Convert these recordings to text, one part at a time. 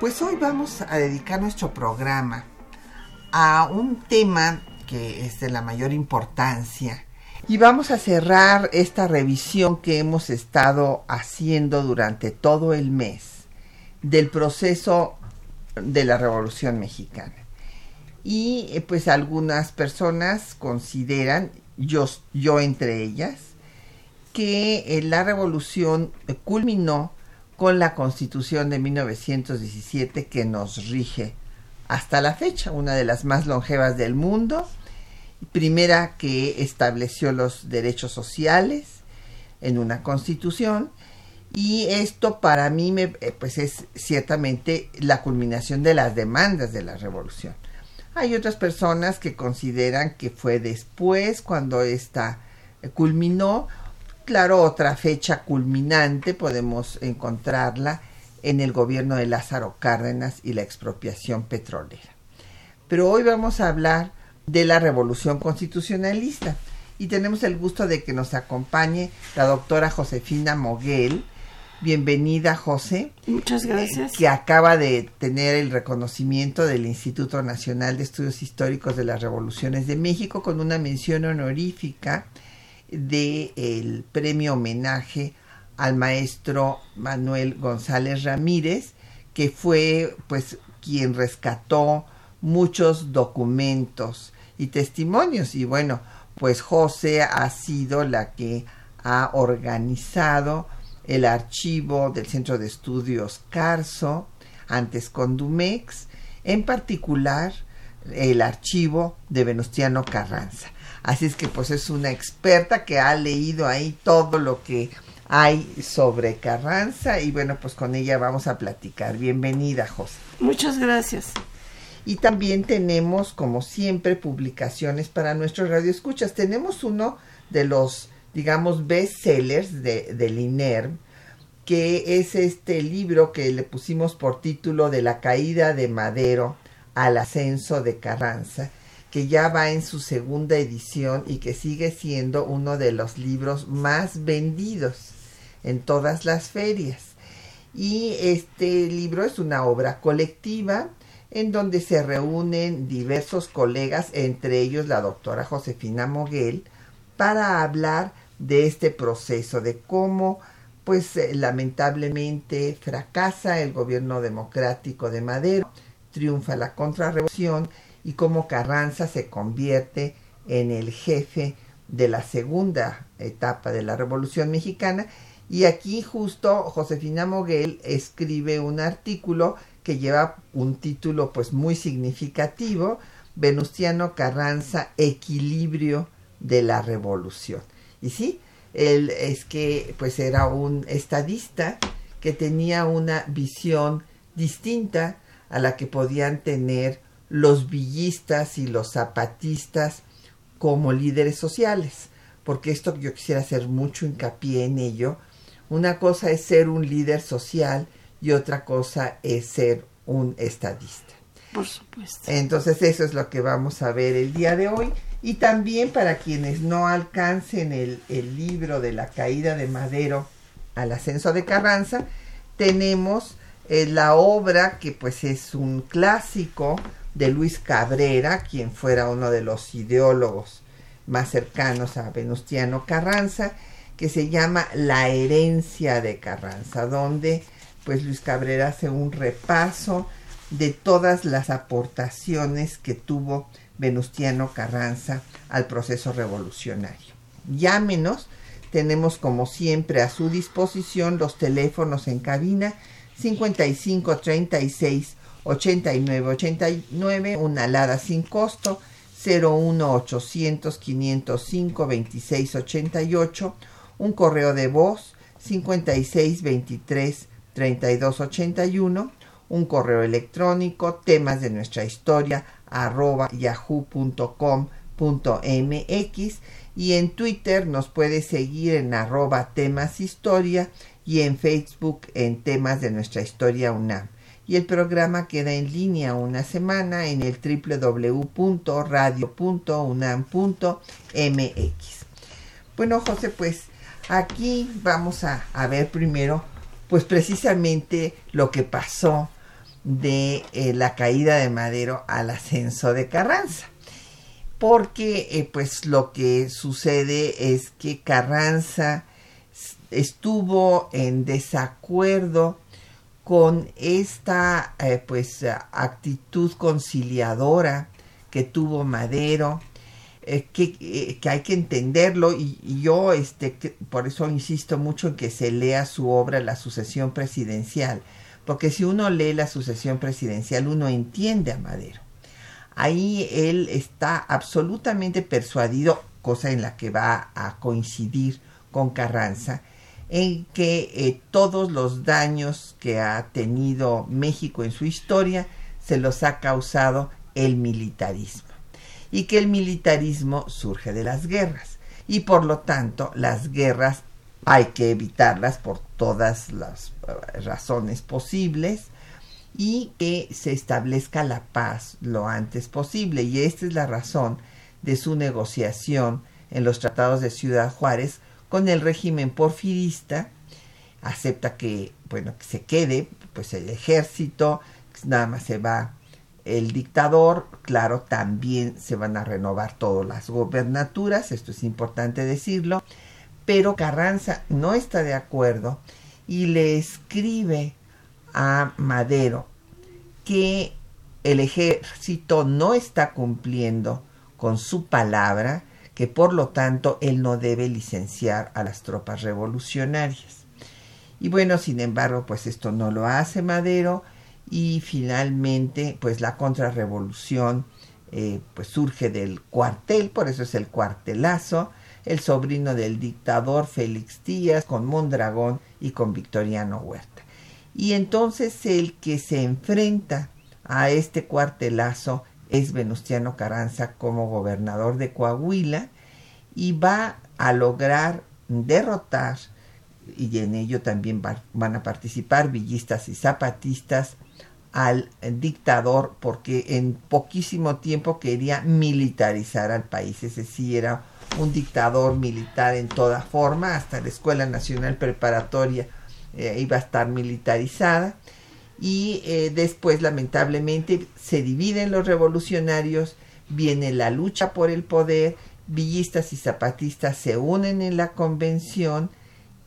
Pues hoy vamos a dedicar nuestro programa a un tema que es de la mayor importancia y vamos a cerrar esta revisión que hemos estado haciendo durante todo el mes del proceso de la Revolución Mexicana. Y eh, pues algunas personas consideran, yo, yo entre ellas, que eh, la revolución culminó con la constitución de 1917 que nos rige hasta la fecha, una de las más longevas del mundo, primera que estableció los derechos sociales en una constitución y esto para mí me, eh, pues es ciertamente la culminación de las demandas de la revolución. Hay otras personas que consideran que fue después cuando esta eh, culminó. Claro, otra fecha culminante podemos encontrarla en el gobierno de Lázaro Cárdenas y la expropiación petrolera. Pero hoy vamos a hablar de la revolución constitucionalista y tenemos el gusto de que nos acompañe la doctora Josefina Moguel, Bienvenida, José. Muchas gracias. que acaba de tener el reconocimiento del Instituto Nacional de Estudios Históricos de las Revoluciones de México con una mención honorífica del premio homenaje al maestro Manuel González Ramírez, que fue pues quien rescató muchos documentos y testimonios. Y bueno, pues José ha sido la que ha organizado el archivo del Centro de Estudios Carso, antes Condumex, en particular el archivo de Venustiano Carranza. Así es que pues es una experta que ha leído ahí todo lo que hay sobre Carranza y bueno pues con ella vamos a platicar. Bienvenida José. Muchas gracias. Y también tenemos como siempre publicaciones para nuestros radioescuchas. Tenemos uno de los digamos, bestsellers de, del INERM, que es este libro que le pusimos por título de la caída de Madero al ascenso de Carranza, que ya va en su segunda edición y que sigue siendo uno de los libros más vendidos en todas las ferias. Y este libro es una obra colectiva en donde se reúnen diversos colegas, entre ellos la doctora Josefina Moguel, para hablar de este proceso, de cómo pues eh, lamentablemente fracasa el gobierno democrático de Madero, triunfa la contrarrevolución y cómo Carranza se convierte en el jefe de la segunda etapa de la Revolución Mexicana. Y aquí justo Josefina Moguel escribe un artículo que lleva un título pues muy significativo, Venustiano Carranza, Equilibrio de la Revolución. Y sí, él es que pues era un estadista que tenía una visión distinta a la que podían tener los villistas y los zapatistas como líderes sociales, porque esto yo quisiera hacer mucho hincapié en ello. Una cosa es ser un líder social y otra cosa es ser un estadista. Por supuesto. Entonces eso es lo que vamos a ver el día de hoy. Y también para quienes no alcancen el, el libro de la caída de Madero al ascenso de Carranza, tenemos eh, la obra que pues es un clásico de Luis Cabrera, quien fuera uno de los ideólogos más cercanos a Venustiano Carranza, que se llama La herencia de Carranza, donde pues Luis Cabrera hace un repaso de todas las aportaciones que tuvo Venustiano Carranza al proceso revolucionario. Llámenos, tenemos como siempre a su disposición los teléfonos en cabina 55 36 89 89, una alada sin costo 01 800 505 26 88, un correo de voz 56 23 3281, un correo electrónico, temas de nuestra historia, arroba yahoo.com.mx y en Twitter nos puede seguir en arroba temas historia y en Facebook en temas de nuestra historia UNAM. Y el programa queda en línea una semana en el www.radio.unam.mx. Bueno, José, pues aquí vamos a, ver primero, pues precisamente lo que pasó de eh, la caída de Madero al ascenso de Carranza. Porque eh, pues lo que sucede es que Carranza estuvo en desacuerdo con esta eh, pues actitud conciliadora que tuvo Madero que, que, hay que entenderlo y, y yo este por eso insisto mucho en que se lea su obra La sucesión presidencial porque si uno lee la sucesión presidencial, uno entiende a Madero. Ahí él está absolutamente persuadido, cosa en la que va a coincidir con Carranza, en que eh, todos los daños que ha tenido México en su historia se los ha causado el militarismo y que el militarismo surge de las guerras y por lo tanto las guerras hay que evitarlas por todas las eh, razones posibles y que se establezca la paz lo antes posible. Y esta es la razón de su negociación en los tratados de Ciudad Juárez con el régimen porfirista. Acepta que, bueno, que se quede pues el ejército, nada más se va el dictador, claro, también se van a renovar todas las gobernaturas, esto es importante decirlo, pero Carranza no está de acuerdo y le escribe a Madero que el ejército no está cumpliendo con su palabra, que por lo tanto él no debe licenciar a las tropas revolucionarias. Y bueno, sin embargo, pues esto no lo hace Madero y finalmente pues la contrarrevolución eh, pues surge del cuartel, por eso es el cuartelazo, el sobrino del dictador Félix Díaz, con Mondragón y con Victoriano Huerta. Y entonces el que se enfrenta a este cuartelazo es Venustiano Carranza como gobernador de Coahuila y va a lograr derrotar, y en ello también van a participar villistas y zapatistas, al dictador porque en poquísimo tiempo quería militarizar al país, ese sí era un dictador militar en toda forma, hasta la Escuela Nacional Preparatoria eh, iba a estar militarizada y eh, después lamentablemente se dividen los revolucionarios, viene la lucha por el poder, villistas y zapatistas se unen en la convención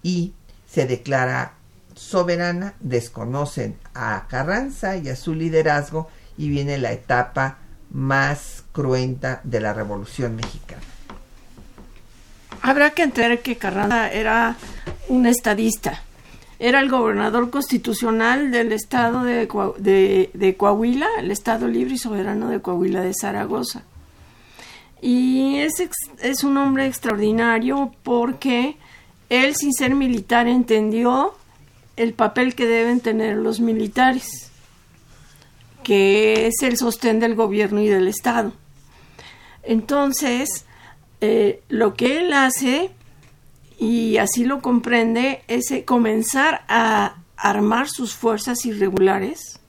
y se declara soberana, desconocen a Carranza y a su liderazgo y viene la etapa más cruenta de la Revolución Mexicana. Habrá que entender que Carranza era un estadista. Era el gobernador constitucional del estado de, de, Coahuila, el estado libre y soberano de Coahuila de Zaragoza. Y es, es un hombre extraordinario porque él, sin ser militar, entendió el papel que deben tener los militares, que es el sostén del gobierno y del Estado. Entonces, eh, lo que él hace, y así lo comprende, es eh, comenzar a armar sus fuerzas irregulares,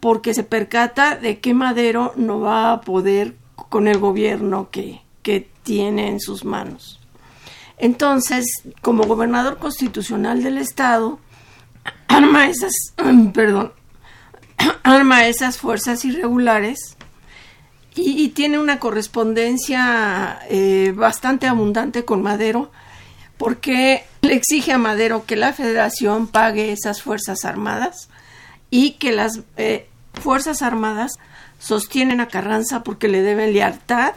porque se percata de que Madero no va a poder con el gobierno que, que tiene en sus manos. Entonces, como gobernador constitucional del estado, arma esas, perdón, arma esas fuerzas irregulares y, tiene una correspondencia eh, bastante abundante con Madero porque le exige a Madero que la federación pague esas fuerzas armadas y que las eh, fuerzas armadas sostienen a Carranza porque le deben lealtad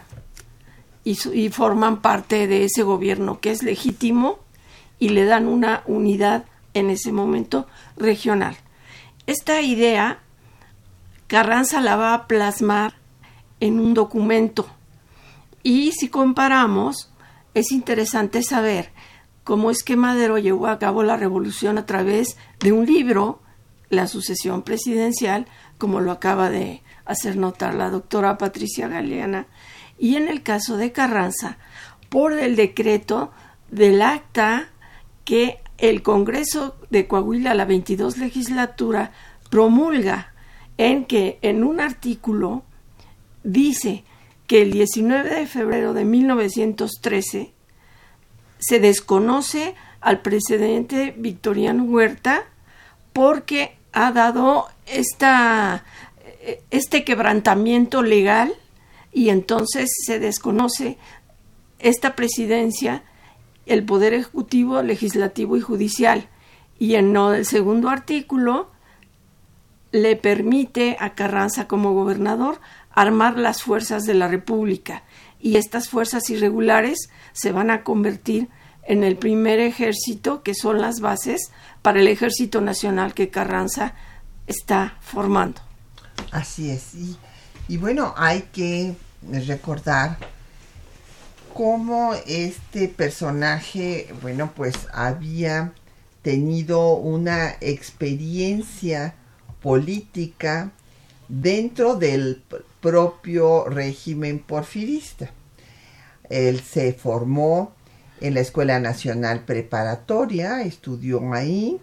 y, y forman parte de ese gobierno que es legítimo y le dan una unidad en ese momento regional. Esta idea Carranza la va a plasmar en un documento. Y si comparamos, es interesante saber cómo es que Madero llevó a cabo la revolución a través de un libro, La sucesión presidencial, como lo acaba de hacer notar la doctora Patricia Galeana, y en el caso de Carranza, por el decreto del acta que el Congreso de Coahuila, la 22 legislatura, promulga en que en un artículo dice que el 19 de febrero de 1913 se desconoce al presidente Victoriano Huerta porque ha dado esta, este quebrantamiento legal y entonces se desconoce esta presidencia, el poder ejecutivo, legislativo y judicial. Y en el segundo artículo le permite a Carranza como gobernador armar las fuerzas de la República y estas fuerzas irregulares se van a convertir en el primer ejército que son las bases para el ejército nacional que Carranza está formando. Así es. Y, bueno, hay que recordar cómo este personaje, bueno, pues había tenido una experiencia política dentro del propio régimen porfirista. Él se formó en la Escuela Nacional Preparatoria, estudió ahí,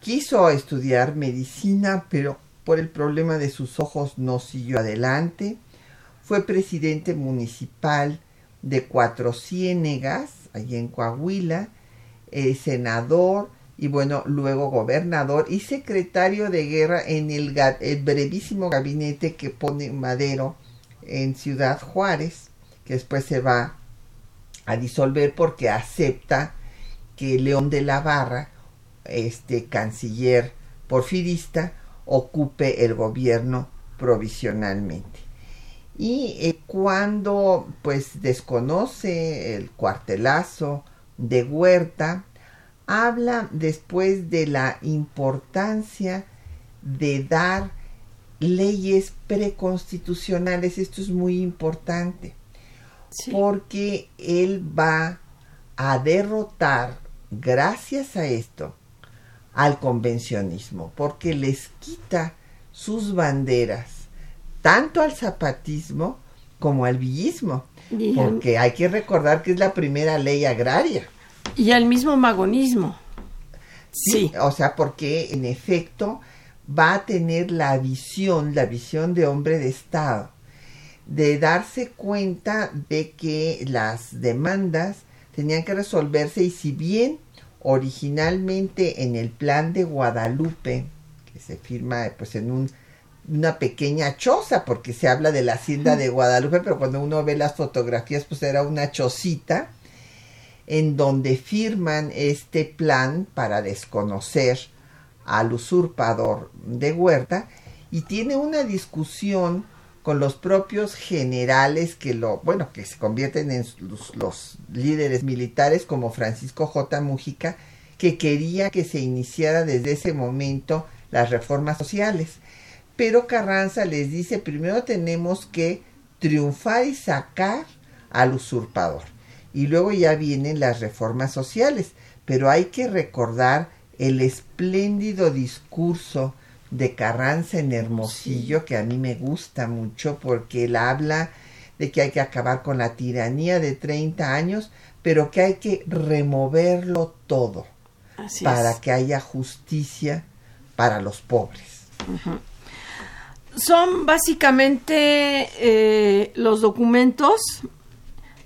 quiso estudiar medicina, pero por el problema de sus ojos no siguió adelante. Fue presidente municipal de Cuatro Ciénegas, allí en Coahuila, eh, senador y bueno, luego gobernador y secretario de guerra en el, brevísimo gabinete que pone Madero en Ciudad Juárez, que después se va a disolver porque acepta que León de la Barra, este canciller porfirista, ocupe el gobierno provisionalmente. Y eh, cuando pues desconoce el cuartelazo de Huerta, habla después de la importancia de dar leyes preconstitucionales. Esto es muy importante porque él va a derrotar, gracias a esto, al convencionismo, porque les quita sus banderas, tanto al zapatismo como al villismo, porque hay que recordar que es la primera ley agraria. Y al mismo magonismo. Sí, o sea, porque en efecto va a tener la visión, la visión de hombre de Estado, de darse cuenta de que las demandas tenían que resolverse y si bien originalmente en el plan de Guadalupe, que se firma pues en un, una pequeña choza, porque se habla de la hacienda de Guadalupe, pero cuando uno ve las fotografías pues era una chocita, en donde firman este plan para desconocer al usurpador de Huerta y tiene una discusión con los propios generales que lo, bueno, que se convierten en los, líderes militares como Francisco J. Mujica, que quería que se iniciara desde ese momento las reformas sociales. Pero Carranza les dice, primero tenemos que triunfar y sacar al usurpador y luego ya vienen las reformas sociales. Pero hay que recordar el espléndido discurso de Carranza en Hermosillo, que a mí me gusta mucho porque él habla de que hay que acabar con la tiranía de 30 años, pero que hay que removerlo todo para que haya justicia para los pobres. Son básicamente eh, los documentos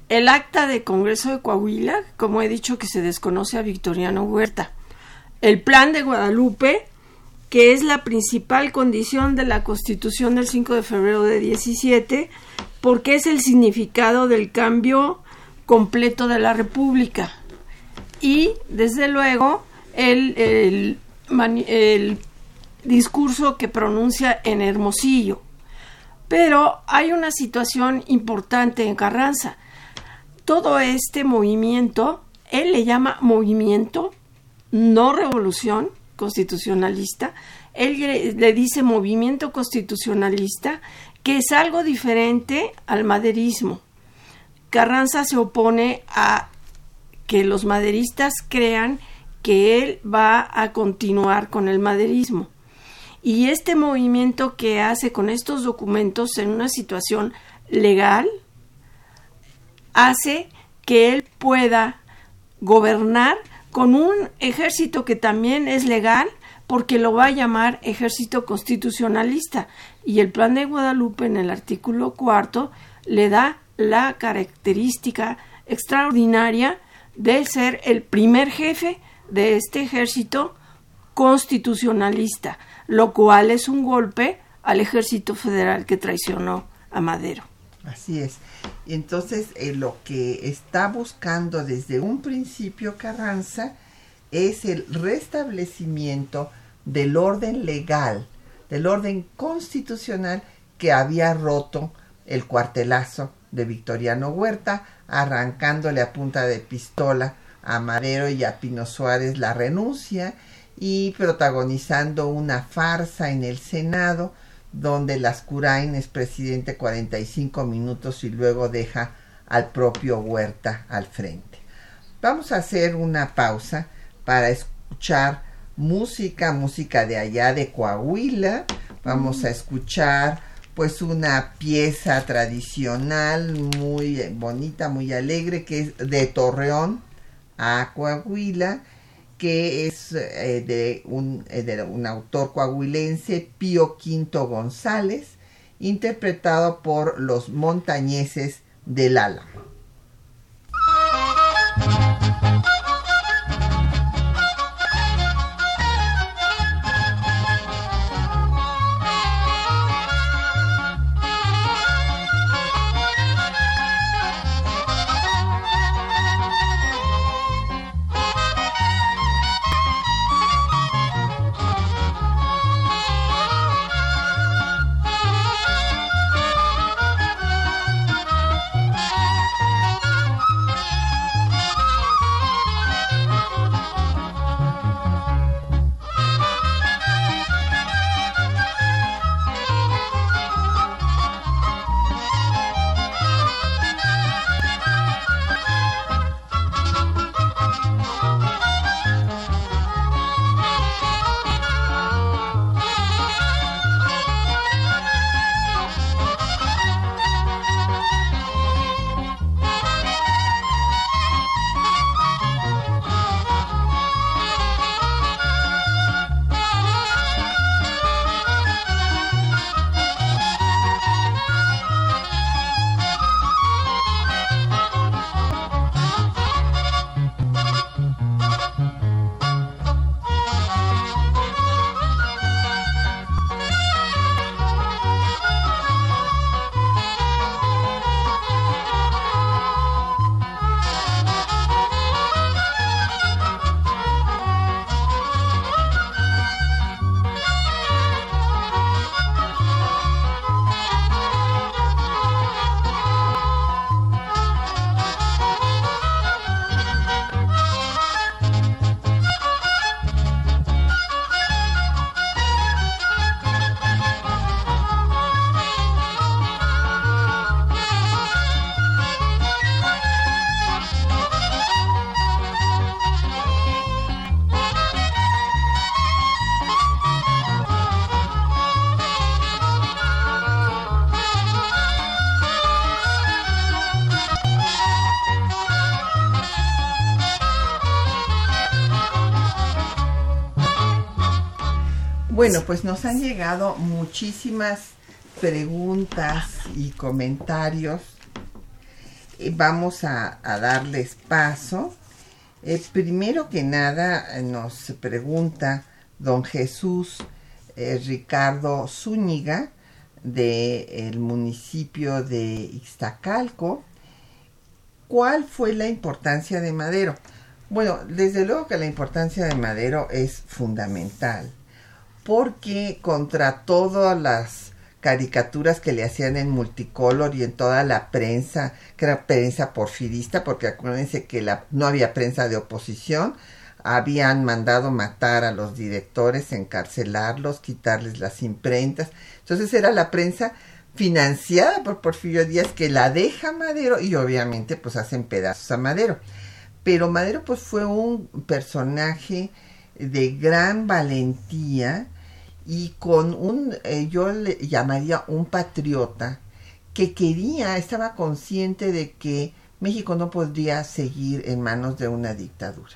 el acta de Congreso de Coahuila, como he dicho, que se desconoce a Victoriano Huerta. El plan de Guadalupe, que es la principal condición de la Constitución del 5 de febrero de 17, porque es el significado del cambio completo de la República. Y, desde luego, el, el, el discurso que pronuncia en Hermosillo. Pero hay una situación importante en Carranza todo este movimiento, él le llama movimiento, no revolución constitucionalista, él le dice movimiento constitucionalista, que es algo diferente al maderismo. Carranza se opone a que los maderistas crean que él va a continuar con el maderismo. Y este movimiento que hace con estos documentos en una situación legal hace que él pueda gobernar con un ejército que también es legal porque lo va a llamar ejército constitucionalista y el plan de Guadalupe en el artículo cuarto le da la característica extraordinaria de ser el primer jefe de este ejército constitucionalista, lo cual es un golpe al ejército federal que traicionó a Madero. Así es. Y entonces eh, lo que está buscando desde un principio Carranza es el restablecimiento del orden legal, del orden constitucional que había roto el cuartelazo de Victoriano Huerta, arrancándole a punta de pistola a Madero y a Pino Suárez la renuncia y protagonizando una farsa en el Senado donde Lascurain es presidente 45 minutos y luego deja al propio Huerta al frente. Vamos a hacer una pausa para escuchar música, música de allá de Coahuila. Vamos a escuchar pues una pieza tradicional muy bonita, muy alegre que es de Torreón a Coahuila que es eh, de, un, eh, de un autor coahuilense, Pío Quinto González, interpretado por los montañeses del Álamo. Bueno, pues nos han llegado muchísimas preguntas y comentarios. Eh, vamos a, darles paso. Eh, primero que nada nos pregunta don Jesús eh, Ricardo Zúñiga del municipio de Ixtacalco. ¿Cuál fue la importancia de Madero? Bueno, desde luego que la importancia de Madero es fundamental porque contra todas las caricaturas que le hacían en multicolor y en toda la prensa, que era prensa porfirista, porque acuérdense que la, no había prensa de oposición, habían mandado matar a los directores, encarcelarlos, quitarles las imprentas. Entonces era la prensa financiada por Porfirio Díaz que la deja Madero y obviamente pues hacen pedazos a Madero. pero Madero pues fue un personaje de gran valentía y con un, eh, yo le llamaría un patriota que quería, estaba consciente de que México no podría seguir en manos de una dictadura,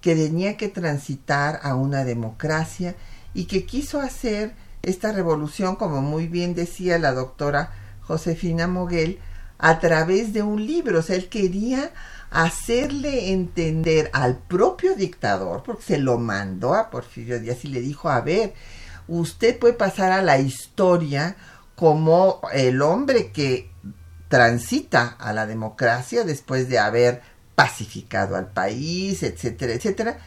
que tenía que transitar a una democracia y que quiso hacer esta revolución, como muy bien decía la doctora Josefina Moguel, a través de un libro. O sea, él quería hacerle entender al propio dictador, porque se lo mandó a Porfirio Díaz y le dijo, a ver, usted puede pasar a la historia como el hombre que transita a la democracia después de haber pacificado al país, etcétera, etcétera,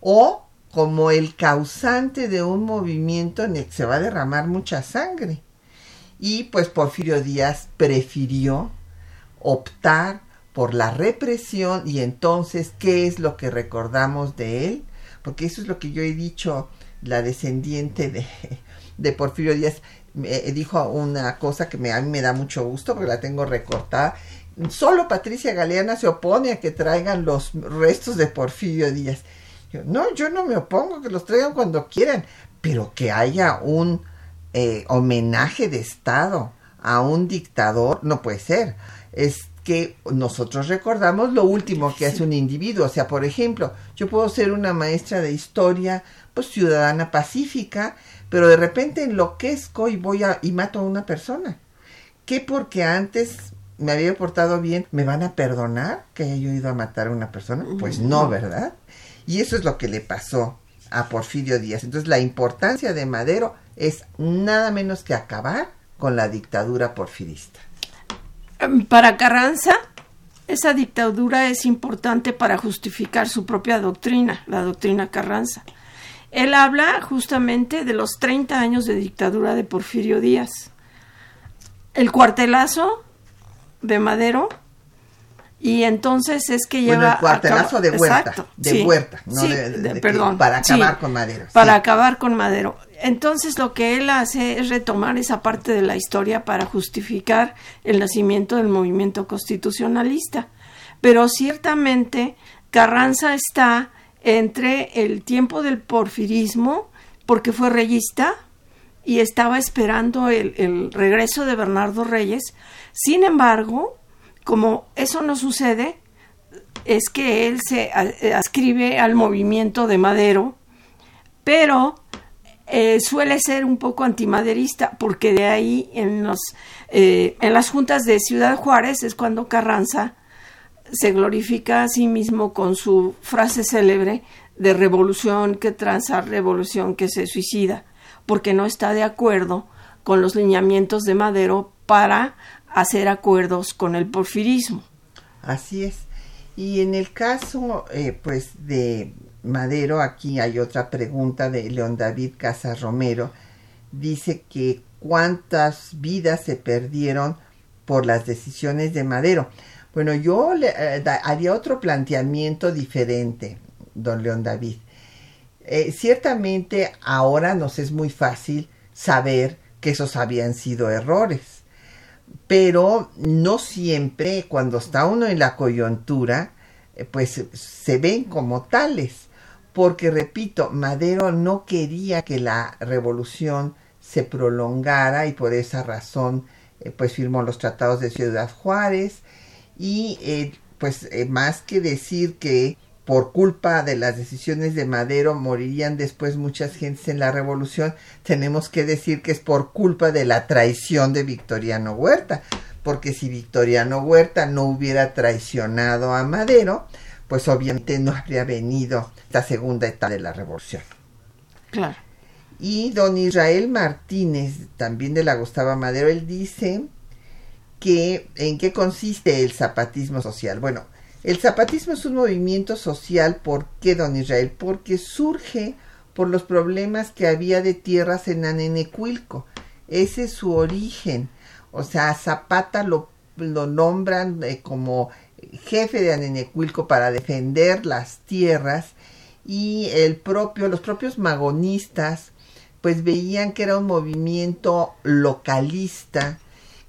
o como el causante de un movimiento en el que se va a derramar mucha sangre. Y pues Porfirio Díaz prefirió optar por la represión y entonces, ¿qué es lo que recordamos de él? Porque eso es lo que yo he dicho, la descendiente de, de Porfirio Díaz me dijo una cosa que me, a mí me da mucho gusto porque la tengo recortada. Solo Patricia Galeana se opone a que traigan los restos de Porfirio Díaz. no, yo no me opongo, que los traigan cuando quieran, pero que haya un eh, homenaje de Estado a un dictador, no puede ser. Es que nosotros recordamos lo último que hace un individuo. O sea, por ejemplo, yo puedo ser una maestra de historia, pues ciudadana pacífica, pero de repente enloquezco y voy a y mato a una persona. ¿Qué porque antes me había portado bien, me van a perdonar que haya ido a matar a una persona? Pues no, ¿verdad? Y eso es lo que le pasó a Porfirio Díaz. Entonces la importancia de Madero es nada menos que acabar con la dictadura porfirista. Para Carranza, esa dictadura es importante para justificar su propia doctrina, la doctrina Carranza. Él habla justamente de los 30 años de dictadura de Porfirio Díaz. El cuartelazo de Madero y entonces es que lleva el cuartelazo de Huerta, de Huerta, no de, perdón, para acabar con Madero. Para acabar con Madero. Entonces lo que él hace es retomar esa parte de la historia para justificar el nacimiento del movimiento constitucionalista. Pero ciertamente Carranza está entre el tiempo del porfirismo, porque fue reyista y estaba esperando el, regreso de Bernardo Reyes. Sin embargo, como eso no sucede, es que él se ascribe al movimiento de Madero, pero eh, suele ser un poco antimaderista, porque de ahí en, los, eh, en las juntas de Ciudad Juárez es cuando Carranza se glorifica a sí mismo con su frase célebre de revolución que tranza, revolución que se suicida, porque no está de acuerdo con los lineamientos de Madero para hacer acuerdos con el porfirismo. Así es. Y en el caso, eh, pues, de Madero, aquí hay otra pregunta de León David Casas Romero. Dice que cuántas vidas se perdieron por las decisiones de Madero. Bueno, yo le, eh, haría otro planteamiento diferente, don León David. Eh, ciertamente ahora nos es muy fácil saber que esos habían sido errores, pero no siempre cuando está uno en la coyuntura, eh, pues se ven como tales, porque repito, Madero no quería que la revolución se prolongara y por esa razón pues firmó los tratados de Ciudad Juárez, y eh, pues eh, más que decir que por culpa de las decisiones de Madero morirían después muchas gentes en la revolución, tenemos que decir que es por culpa de la traición de Victoriano Huerta, porque si Victoriano Huerta no hubiera traicionado a Madero, pues obviamente no habría venido la segunda etapa de la revolución. Claro. Y don Israel Martínez, también de la Gustavo Madero, él dice en qué consiste el zapatismo social. Bueno, el zapatismo es un movimiento social, ¿por qué, don Israel? Porque surge por los problemas que había de tierras en Anenecuilco. Ese es su origen. O sea, Zapata lo, lo nombran eh, como jefe de Anenecuilco para defender las tierras y el propio, los propios magonistas pues veían que era un movimiento localista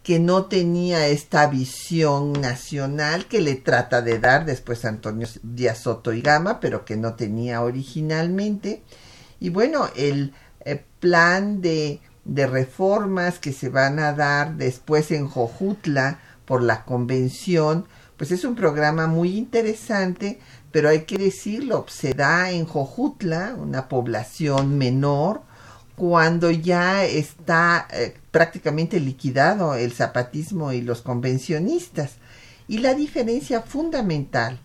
que no tenía esta visión nacional que le trata de dar después Antonio Díaz Soto y Gama, pero que no tenía originalmente. Y bueno, el, el plan de, de reformas que se van a dar después en Jojutla por la convención, pues es un programa muy interesante, pero hay que decirlo, se da en Jojutla, una población menor, cuando ya está eh, prácticamente liquidado el zapatismo y los convencionistas. Y la diferencia fundamental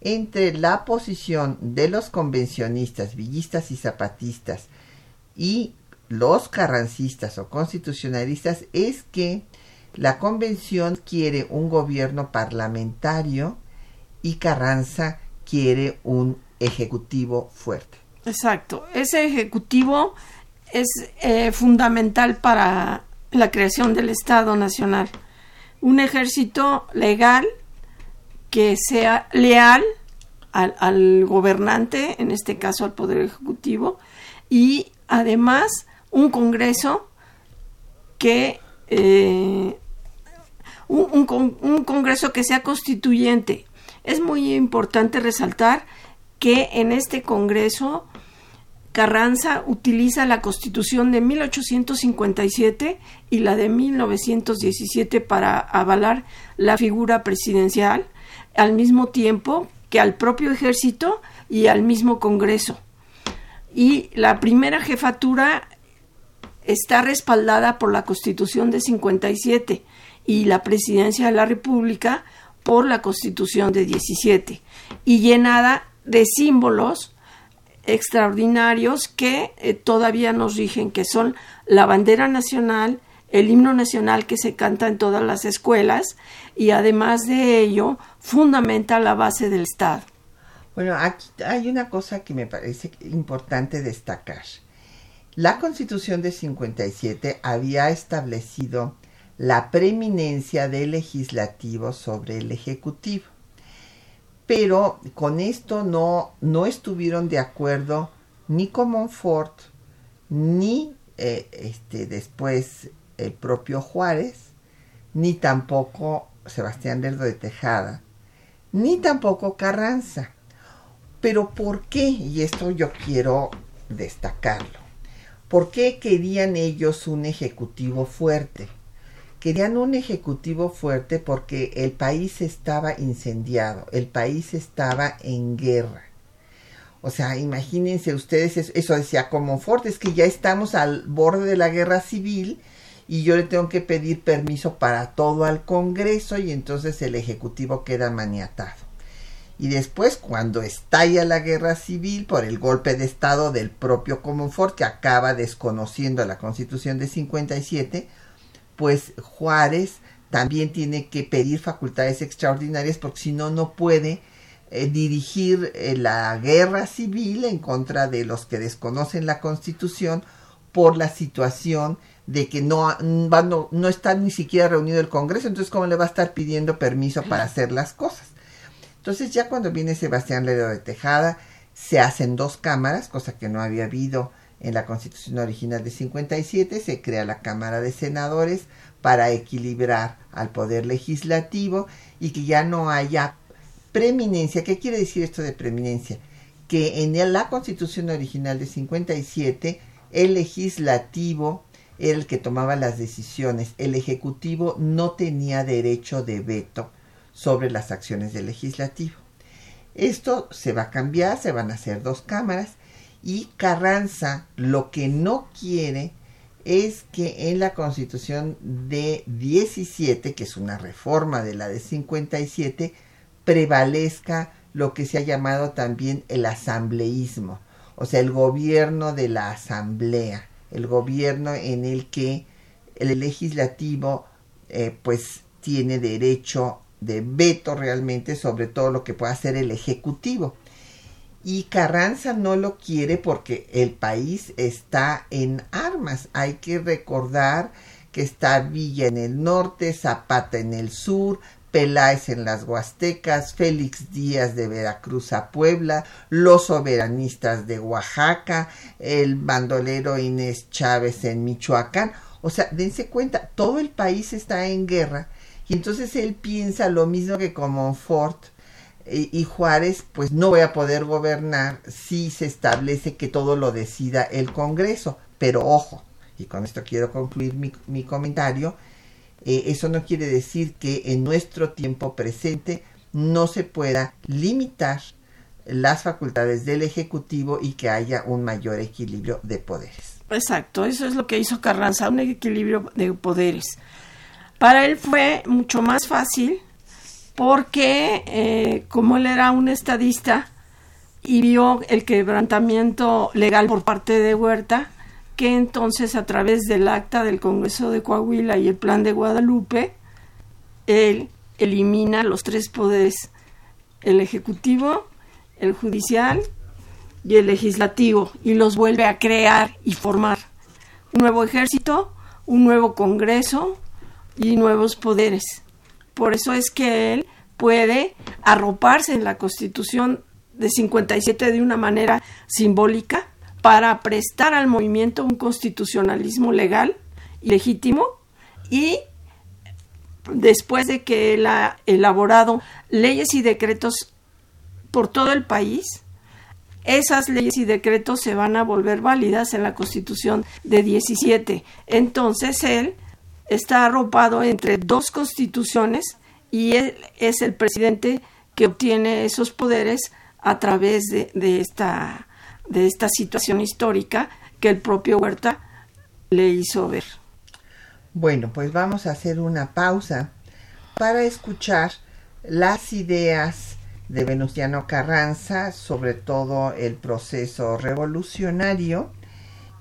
entre la posición de los convencionistas, villistas y zapatistas y los carrancistas o constitucionalistas es que la convención quiere un gobierno parlamentario y Carranza quiere un ejecutivo fuerte. Exacto. Ese ejecutivo es eh, fundamental para la creación del Estado Nacional. Un ejército legal que sea leal al, al, gobernante, en este caso al Poder Ejecutivo, y además un Congreso que eh, un, Congreso que sea constituyente. Es muy importante resaltar que en este Congreso Carranza utiliza la Constitución de 1857 y la de 1917 para avalar la figura presidencial, al mismo tiempo que al propio ejército y al mismo Congreso. Y la primera jefatura está respaldada por la Constitución de 57 y la presidencia de la República por la Constitución de 17 y llenada de símbolos extraordinarios que eh, todavía nos rigen, que son la bandera nacional, el himno nacional que se canta en todas las escuelas y además de ello fundamenta la base del Estado. Bueno, aquí hay una cosa que me parece importante destacar. La Constitución de 57 había establecido la preeminencia del legislativo sobre el ejecutivo pero con esto no, no estuvieron de acuerdo ni Comonfort ni eh, este, después el propio Juárez, ni tampoco Sebastián Lerdo de Tejada, ni tampoco Carranza. Pero ¿por qué? Y esto yo quiero destacarlo. ¿Por qué querían ellos un ejecutivo fuerte? Querían un ejecutivo fuerte porque el país estaba incendiado, el país estaba en guerra. O sea, imagínense ustedes, eso, decía como es que ya estamos al borde de la guerra civil y yo le tengo que pedir permiso para todo al Congreso y entonces el Ejecutivo queda maniatado. Y después, cuando estalla la guerra civil por el golpe de Estado del propio Comonfort, que acaba desconociendo la Constitución de 57, pues Juárez también tiene que pedir facultades extraordinarias porque si no, no puede eh, dirigir eh, la guerra civil en contra de los que desconocen la constitución por la situación de que no, no, no está ni siquiera reunido el Congreso, entonces cómo le va a estar pidiendo permiso para hacer las cosas. Entonces ya cuando viene Sebastián Ledo de Tejada, se hacen dos cámaras, cosa que no había habido en la Constitución original de 57 se crea la Cámara de Senadores para equilibrar al poder legislativo y que ya no haya preeminencia. ¿Qué quiere decir esto de preeminencia? Que en la Constitución original de 57 el legislativo era el que tomaba las decisiones. El ejecutivo no tenía derecho de veto sobre las acciones del legislativo. Esto se va a cambiar, se van a hacer dos cámaras y Carranza lo que no quiere es que en la constitución de 17, que es una reforma de la de 57, prevalezca lo que se ha llamado también el asambleísmo, o sea, el gobierno de la asamblea, el gobierno en el que el legislativo eh, pues tiene derecho de veto realmente sobre todo lo que pueda hacer el ejecutivo y Carranza no lo quiere porque el país está en armas. Hay que recordar que está Villa en el norte, Zapata en el sur, Peláez en las Huastecas, Félix Díaz de Veracruz a Puebla, los soberanistas de Oaxaca, el bandolero Inés Chávez en Michoacán. O sea, dense cuenta, todo el país está en guerra y entonces él piensa lo mismo que con Monfort y, Juárez, pues no voy a poder gobernar si se establece que todo lo decida el Congreso. Pero ojo, y con esto quiero concluir mi, comentario, eh, eso no quiere decir que en nuestro tiempo presente no se pueda limitar las facultades del Ejecutivo y que haya un mayor equilibrio de poderes. Exacto, eso es lo que hizo Carranza, un equilibrio de poderes. Para él fue mucho más fácil porque eh, como él era un estadista y vio el quebrantamiento legal por parte de Huerta, que entonces a través del acta del Congreso de Coahuila y el plan de Guadalupe, él elimina los tres poderes, el ejecutivo, el judicial y el legislativo, y los vuelve a crear y formar un nuevo ejército, un nuevo Congreso y nuevos poderes. Por eso es que él puede arroparse en la Constitución de 57 de una manera simbólica para prestar al movimiento un constitucionalismo legal y legítimo y después de que él ha elaborado leyes y decretos por todo el país, esas leyes y decretos se van a volver válidas en la Constitución de 17. Entonces él está arropado entre dos constituciones y él es el presidente que obtiene esos poderes a través de, de, esta, de esta situación histórica que el propio Huerta le hizo ver. Bueno, pues vamos a hacer una pausa para escuchar las ideas de Venustiano Carranza, sobre todo el proceso revolucionario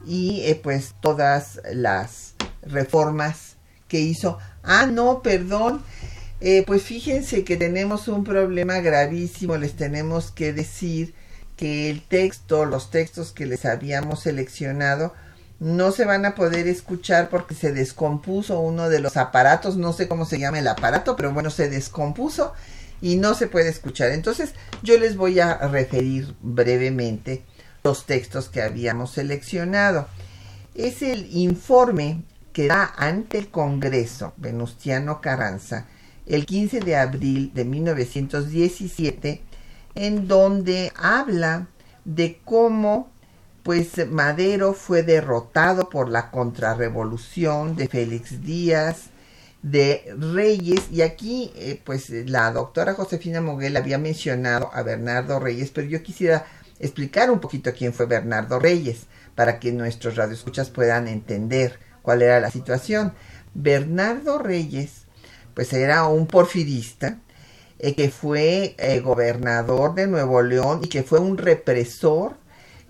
y eh, pues todas las reformas que hizo. Ah, no, perdón. Eh, pues fíjense que tenemos un problema gravísimo, les tenemos que decir que el texto, los textos que les habíamos seleccionado, no se van a poder escuchar porque se descompuso uno de los aparatos, no sé cómo se llama el aparato, pero bueno, se descompuso y no se puede escuchar. Entonces yo les voy a referir brevemente los textos que habíamos seleccionado. Es el informe que da ante el Congreso Venustiano Carranza el 15 de abril de 1917, en donde habla de cómo pues Madero fue derrotado por la contrarrevolución de Félix Díaz, de Reyes, y aquí eh, pues la doctora Josefina Moguel había mencionado a Bernardo Reyes, pero yo quisiera explicar un poquito quién fue Bernardo Reyes, para que nuestros radioescuchas puedan entender cuál era la situación. Bernardo Reyes, pues era un porfirista, eh, que fue eh, gobernador de Nuevo León y que fue un represor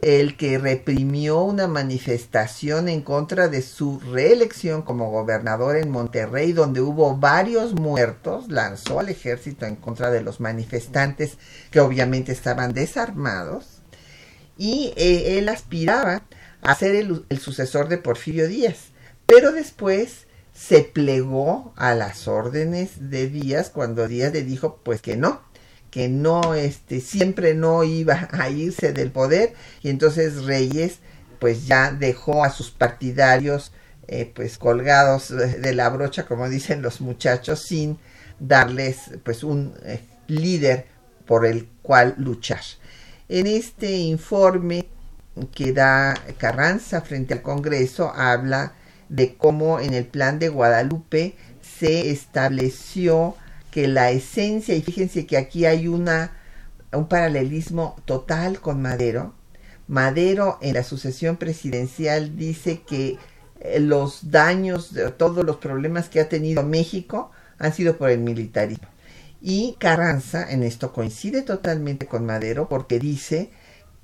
el que reprimió una manifestación en contra de su reelección como gobernador en Monterrey, donde hubo varios muertos, lanzó al ejército en contra de los manifestantes que obviamente estaban desarmados, y eh, él aspiraba a ser el, el sucesor de Porfirio Díaz, pero después se plegó a las órdenes de Díaz cuando Díaz le dijo pues que no, que no, este, siempre no iba a irse del poder y entonces Reyes pues ya dejó a sus partidarios eh, pues colgados de la brocha como dicen los muchachos sin darles pues un eh, líder por el cual luchar. En este informe que da Carranza frente al Congreso habla de cómo en el plan de Guadalupe se estableció que la esencia, y fíjense que aquí hay una, un paralelismo total con Madero. Madero en la sucesión presidencial dice que eh, los daños, todos los problemas que ha tenido México han sido por el militarismo. Y Carranza en esto coincide totalmente con Madero porque dice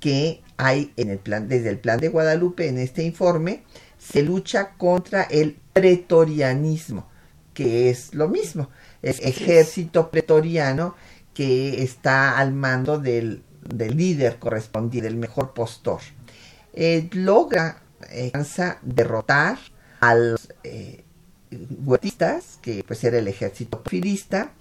que hay en el plan, desde el plan de Guadalupe, en este informe, se lucha contra el pretorianismo, que es lo mismo es ejército pretoriano que está al mando del, líder correspondiente, del mejor postor. Eh, logra eh, derrotar a los eh, huertistas, que pues era el ejército porfirista,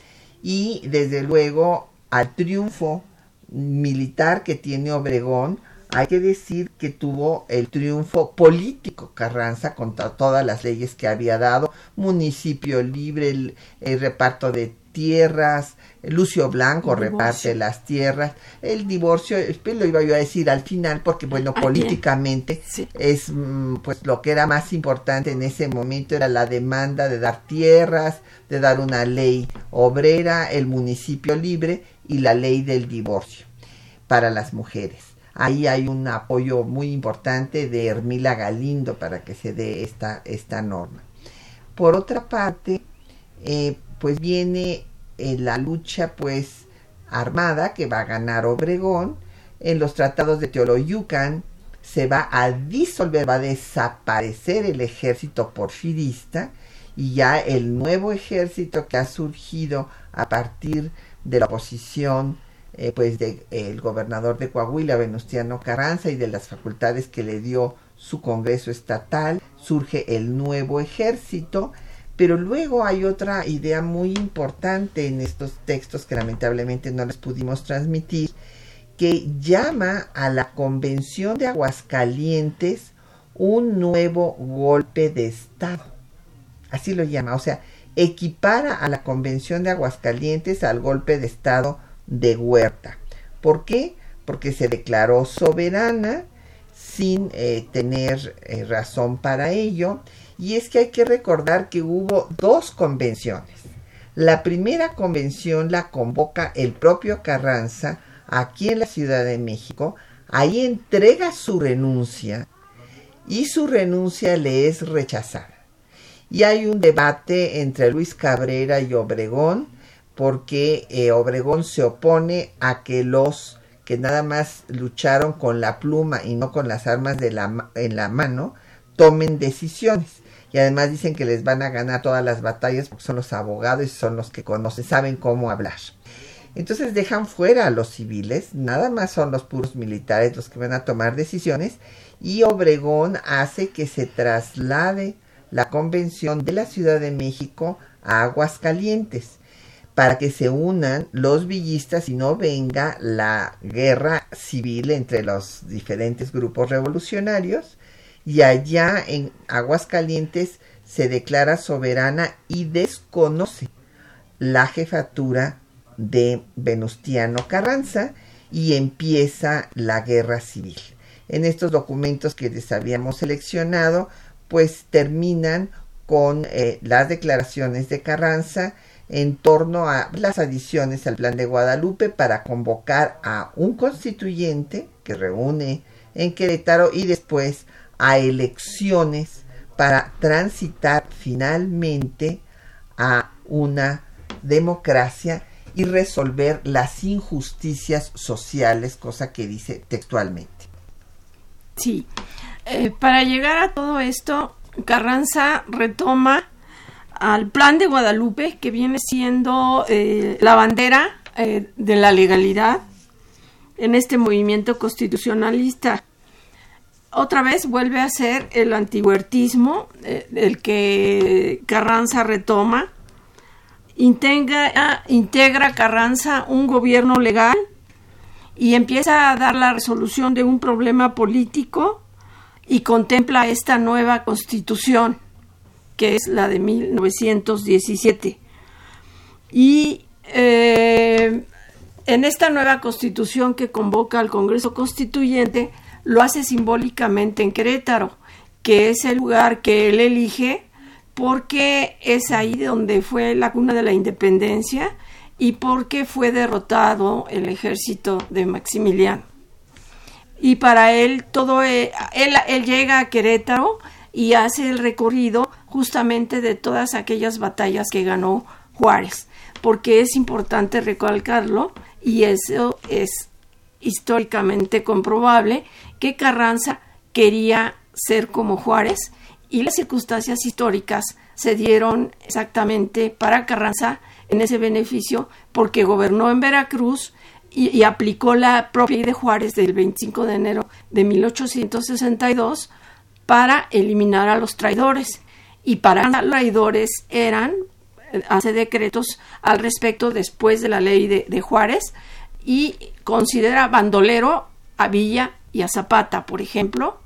y desde luego al triunfo militar que tiene Obregón hay que decir que tuvo el triunfo político Carranza contra todas las leyes que había dado, municipio libre, el, reparto de tierras, Lucio Blanco reparte las tierras, el divorcio, lo iba yo a decir al final porque bueno, políticamente es mm, pues lo que era más importante en ese momento era la demanda de dar tierras, de dar una ley obrera, el municipio libre y la ley del divorcio para las mujeres. Ahí hay un apoyo muy importante de Hermila Galindo para que se dé esta, esta norma. Por otra parte, eh, pues viene eh, la lucha pues armada que va a ganar Obregón. En los tratados de Teoloyucan se va a disolver, va a desaparecer el ejército porfirista y ya el nuevo ejército que ha surgido a partir de la oposición eh, pues del el gobernador de Coahuila, Venustiano Carranza, y de las facultades que le dio su Congreso Estatal, surge el nuevo ejército, pero luego hay otra idea muy importante en estos textos que lamentablemente no les pudimos transmitir, que llama a la Convención de Aguascalientes un nuevo golpe de Estado. Así lo llama, o sea, equipara a la Convención de Aguascalientes al golpe de Estado de Huerta. ¿Por qué? Porque se declaró soberana sin eh, tener eh, razón para ello. Y es que hay que recordar que hubo dos convenciones. La primera convención la convoca el propio Carranza aquí en la Ciudad de México. Ahí entrega su renuncia y su renuncia le es rechazada. Y hay un debate entre Luis Cabrera y Obregón porque eh, Obregón se opone a que los que nada más lucharon con la pluma y no con las armas de la, en la mano tomen decisiones. Y además dicen que les van a ganar todas las batallas porque son los abogados y son los que conocen, saben cómo hablar. Entonces dejan fuera a los civiles, nada más son los puros militares los que van a tomar decisiones y Obregón hace que se traslade la convención de la Ciudad de México a Aguascalientes para que se unan los villistas y no venga la guerra civil entre los diferentes grupos revolucionarios y allá en Aguascalientes se declara soberana y desconoce la jefatura de Venustiano Carranza y empieza la guerra civil. En estos documentos que les habíamos seleccionado, pues terminan con eh, las declaraciones de Carranza en torno a las adiciones al Plan de Guadalupe para convocar a un constituyente que reúne en Querétaro y después a elecciones para transitar finalmente a una democracia y resolver las injusticias sociales, cosa que dice textualmente. Sí, eh, para llegar a todo esto, Carranza retoma al plan de Guadalupe, que viene siendo eh, la bandera eh, de la legalidad en este movimiento constitucionalista. Otra vez vuelve a ser el antihuertismo, eh, el que Carranza retoma. Integra, integra Carranza un gobierno legal y empieza a dar la resolución de un problema político y contempla esta nueva constitución que es la de 1917. Y eh, en esta nueva constitución que convoca al Congreso Constituyente, lo hace simbólicamente en Querétaro, que es el lugar que él elige porque es ahí donde fue la cuna de la independencia y porque fue derrotado el ejército de Maximiliano. Y para él todo, eh, él, él llega a Querétaro y hace el recorrido justamente de todas aquellas batallas que ganó Juárez, porque es importante recalcarlo y eso es históricamente comprobable que Carranza quería ser como Juárez y las circunstancias históricas se dieron exactamente para Carranza en ese beneficio porque gobernó en Veracruz y, aplicó la propia de Juárez del 25 de enero de 1862 para eliminar a los traidores. Y para traidores eran, eh, hace decretos al respecto después de la ley de, Juárez y considera bandolero a Villa y a Zapata, por ejemplo,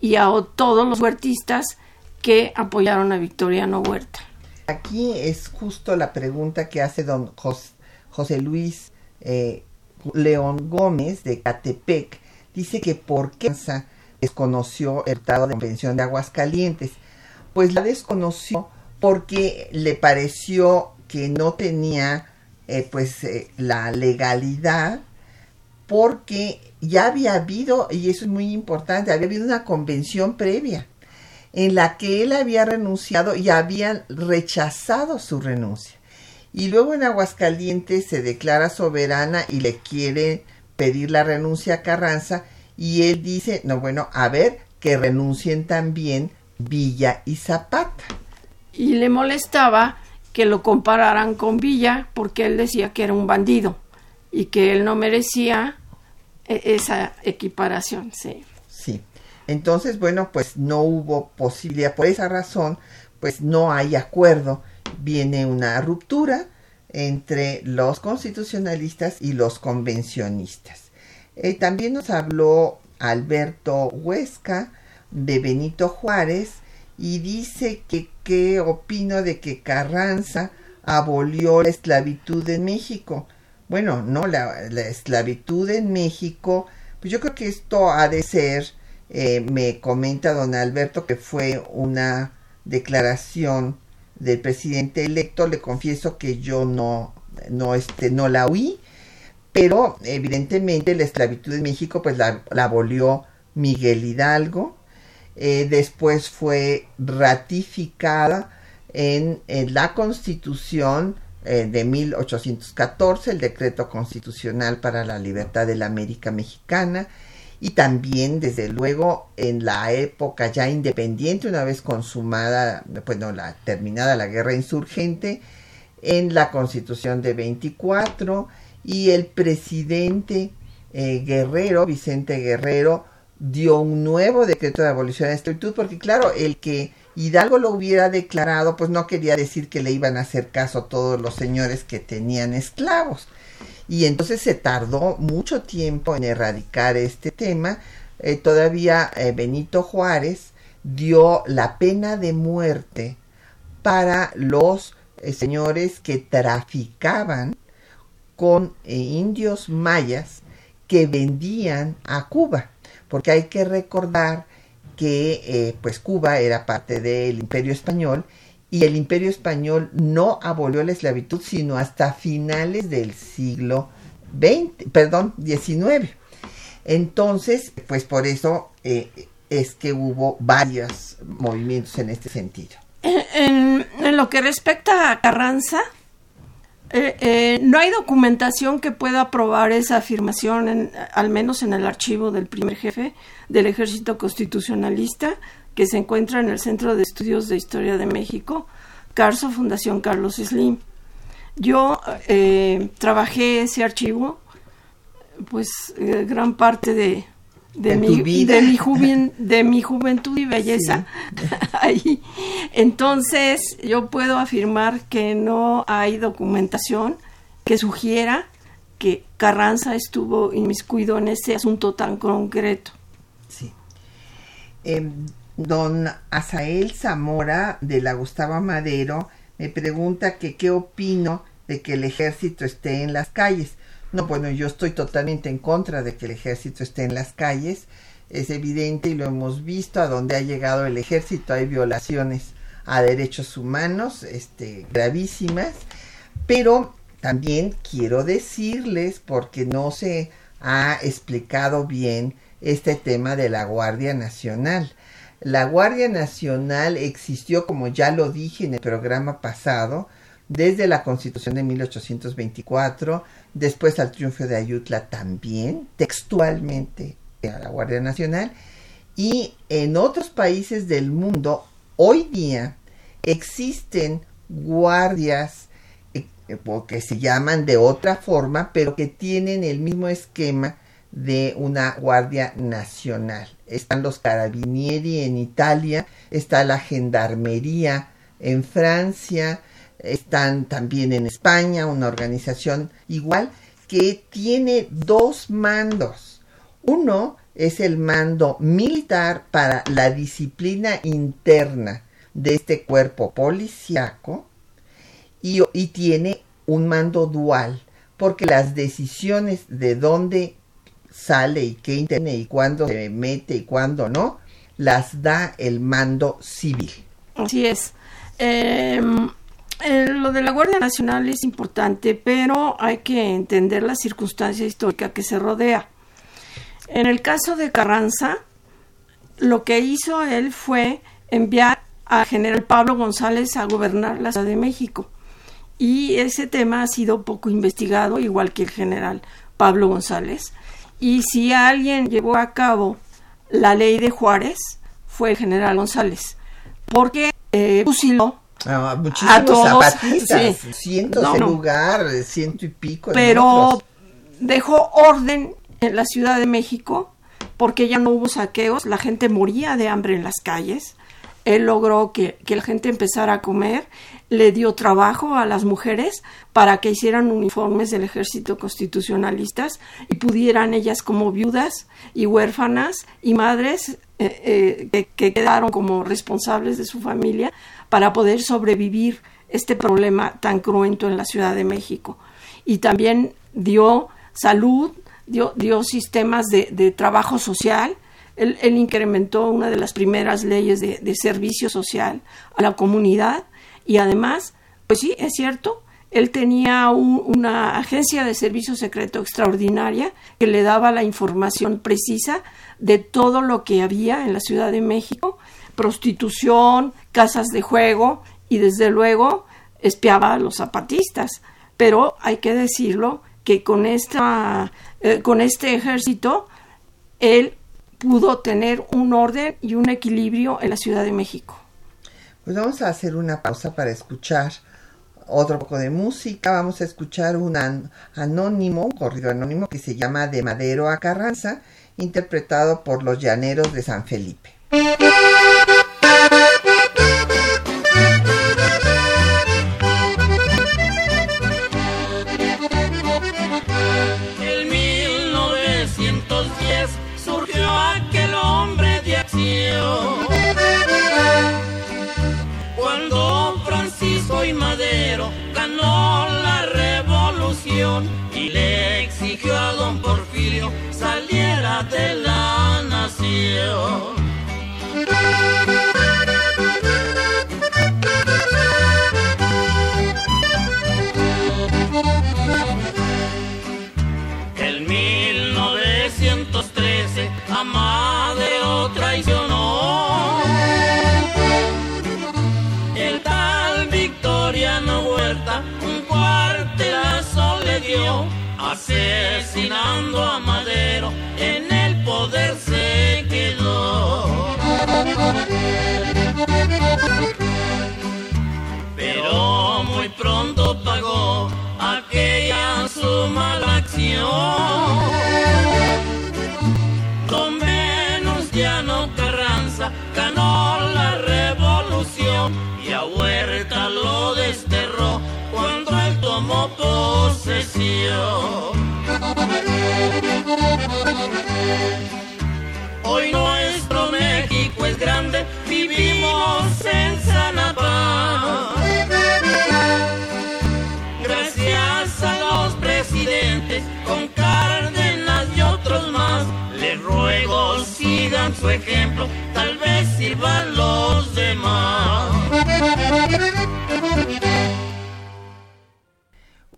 y a todos los huertistas que apoyaron a Victoriano Huerta. Aquí es justo la pregunta que hace don José Luis eh, León Gómez de Catepec. Dice que por qué desconoció el Tratado de Convención de Aguascalientes. Pues la desconoció porque le pareció que no tenía eh, pues eh, la legalidad porque ya había habido, y eso es muy importante, había habido una convención previa en la que él había renunciado y habían rechazado su renuncia. Y luego en Aguascalientes se declara soberana y le quiere pedir la renuncia a Carranza y él dice, no, bueno, a ver, que renuncien también Villa y Zapata. Y le molestaba que lo compararan con Villa porque él decía que era un bandido y que él no merecía e-, esa equiparación, sí. Sí. Entonces, bueno, pues no hubo posibilidad. Por esa razón, pues no hay acuerdo. Viene una ruptura entre los constitucionalistas y los convencionistas. Eh, también nos habló Alberto Huesca de Benito Juárez y dice que qué opino de que Carranza abolió la esclavitud en México. Bueno, no, la, esclavitud en México, pues yo creo que esto ha de ser, eh, me comenta don Alberto, que fue una declaración del presidente electo, le confieso que yo no, no, este, no la oí, pero evidentemente la esclavitud en México pues la, abolió Miguel Hidalgo, eh, después fue ratificada en, la constitución eh, de 1814, el decreto constitucional para la libertad de la América Mexicana, y también, desde luego, en la época ya independiente, una vez consumada, bueno, la, terminada la guerra insurgente, en la constitución de 24, y el presidente eh, Guerrero, Vicente Guerrero, dio un nuevo decreto de abolición de la esclavitud, porque claro, el que Hidalgo lo hubiera declarado, pues no quería decir que le iban a hacer caso todos los señores que tenían esclavos. Y entonces se tardó mucho tiempo en erradicar este tema. Eh, todavía eh, Benito Juárez dio la pena de muerte para los señores que traficaban con eh, indios mayas que vendían a Cuba, porque hay que recordar que eh, pues Cuba era parte del Imperio Español y el Imperio Español no abolió la esclavitud sino hasta finales del siglo XX, perdón, XIX. Entonces, pues por eso eh, es que hubo varios movimientos en este sentido. en, lo que respecta a Carranza, eh, eh, no hay documentación que pueda probar esa afirmación, al menos en el archivo del primer jefe del ejército constitucionalista que se encuentra en el Centro de Estudios de Historia de México, Carso Fundación Carlos Slim. Yo eh, trabajé ese archivo, pues gran parte de, de, mi, de, mi de mi juventud y belleza ahí. Entonces, yo puedo afirmar que no hay documentación que sugiera que Carranza estuvo inmiscuido en ese asunto tan concreto. Sí. Em, don Asael Zamora de la Gustavo Madero me pregunta que qué opino de que el ejército esté en las calles. No, bueno, yo estoy totalmente en contra de que el ejército esté en las calles. Es evidente y lo hemos visto a donde ha llegado el ejército. Hay violaciones a derechos humanos este, gravísimas. Pero también quiero decirles, porque no se ha explicado bien este tema de la Guardia Nacional. La Guardia Nacional existió, como ya lo dije en el programa pasado, desde la Constitución de 1824, después al triunfo de Ayutla también, textualmente a la Guardia Nacional, y en otros países del mundo hoy día existen guardias eh, que se llaman de otra forma, pero que tienen el mismo esquema de una guardia nacional. Están los carabinieri en Italia, está la gendarmería en Francia, están también en España, una organización igual que tiene dos mandos. Uno es el mando militar para la disciplina interna de este cuerpo policiaco y, y tiene un mando dual, porque las decisiones de dónde sale y qué interne y cuándo se mete y cuándo no, las da el mando civil. Así es. Em, eh, lo de la Guardia Nacional es importante, pero hay que entender la circunstancia histórica que se rodea. En el caso de Carranza, lo que hizo él fue enviar a general Pablo González a gobernar la Ciudad de México. Y ese tema ha sido poco investigado, igual que el general Pablo González. Y si alguien llevó a cabo la ley de Juárez, fue el general González, porque eh, fusiló Ah, muchísimos a todos, zapatistas, sí. cientos No, en no. lugar, ciento y pico. pero dejó orden en la Ciudad de México porque ya no hubo saqueos, la gente moría de hambre en las calles. Él logró que, que la gente empezara a comer, le dio trabajo a las mujeres para que hicieran uniformes del ejército constitucionalistas y pudieran ellas como viudas y huérfanas y madres eh, eh, que, que quedaron como responsables de su familia para poder sobrevivir este problema tan cruento en la Ciudad de México. Y también dio salud, dio, dio sistemas de, de trabajo social. Él, incrementó una de las primeras leyes de, de servicio social a la comunidad y además, pues sí, es cierto, él tenía un- una agencia de servicio secreto extraordinaria que le daba la información precisa de todo lo que había en la Ciudad de México, prostitución, casas de juego y desde luego espiaba a los zapatistas. Pero hay que decirlo que con, esta, eh, con este ejército él pudo tener un orden y un equilibrio en la Ciudad de México. Pues vamos a hacer una pausa para escuchar otro poco de música. Vamos a escuchar un an- anónimo, un corrido anónimo que se llama De Madero a Carranza, interpretado por los llaneros de San Felipe.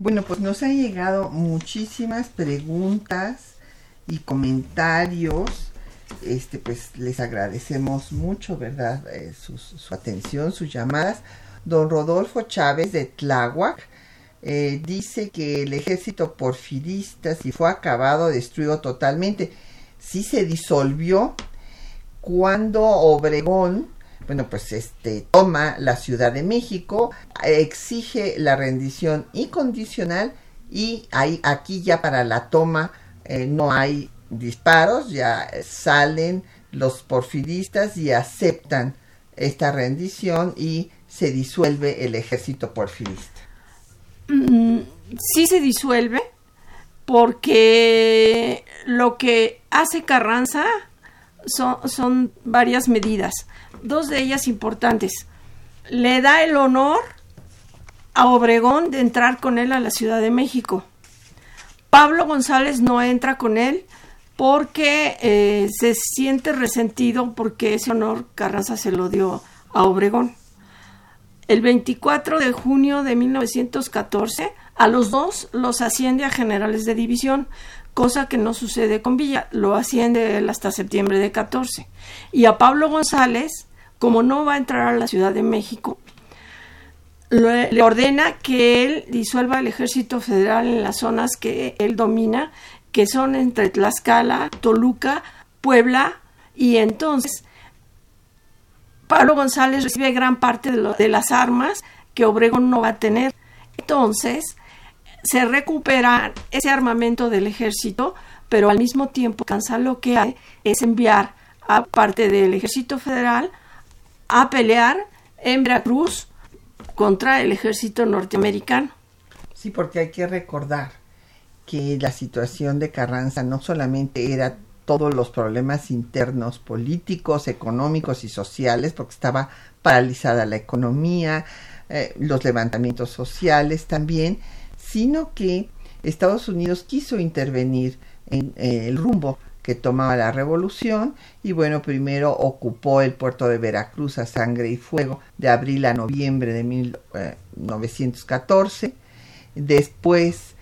Bueno, pues nos han llegado muchísimas preguntas y comentarios. Este, pues les agradecemos mucho, ¿verdad? Eh, su, atención, sus llamadas. Don Rodolfo Chávez de Tláhuac eh, dice que el ejército porfirista, si fue acabado, destruido totalmente, sí se disolvió cuando Obregón, bueno, pues este toma la Ciudad de México, exige la rendición incondicional y ahí aquí ya para la toma eh, no hay disparos, ya salen los porfiristas y aceptan esta rendición y se disuelve el ejército porfirista. Mm, sí se disuelve, porque lo que hace Carranza son, son varias medidas, dos de ellas importantes. Le da el honor a Obregón de entrar con él a la Ciudad de México. Pablo González no entra con él porque eh, se siente resentido porque ese honor Carranza se lo dio a Obregón. El 24 de junio de 1914, a los dos los asciende a generales de división, cosa que no sucede con Villa, lo asciende él hasta septiembre de 14. Y a Pablo González, como no va a entrar a la Ciudad de México, le ordena que él disuelva el ejército federal en las zonas que él domina que son entre Tlaxcala, Toluca, Puebla, y entonces Pablo González recibe gran parte de, las armas que Obregón no va a tener. Entonces, se recupera ese armamento del ejército, pero al mismo tiempo Cansa lo que hay es enviar a parte del ejército federal a pelear en Veracruz contra el ejército norteamericano. Sí, porque hay que recordar que la situación de Carranza no solamente era todos los problemas internos políticos, económicos y sociales, porque estaba paralizada la economía, eh, los levantamientos sociales también, sino que Estados Unidos quiso intervenir en eh, el rumbo que tomaba la revolución y bueno, primero ocupó el puerto de Veracruz a sangre y fuego de abril a noviembre de 1914, eh, después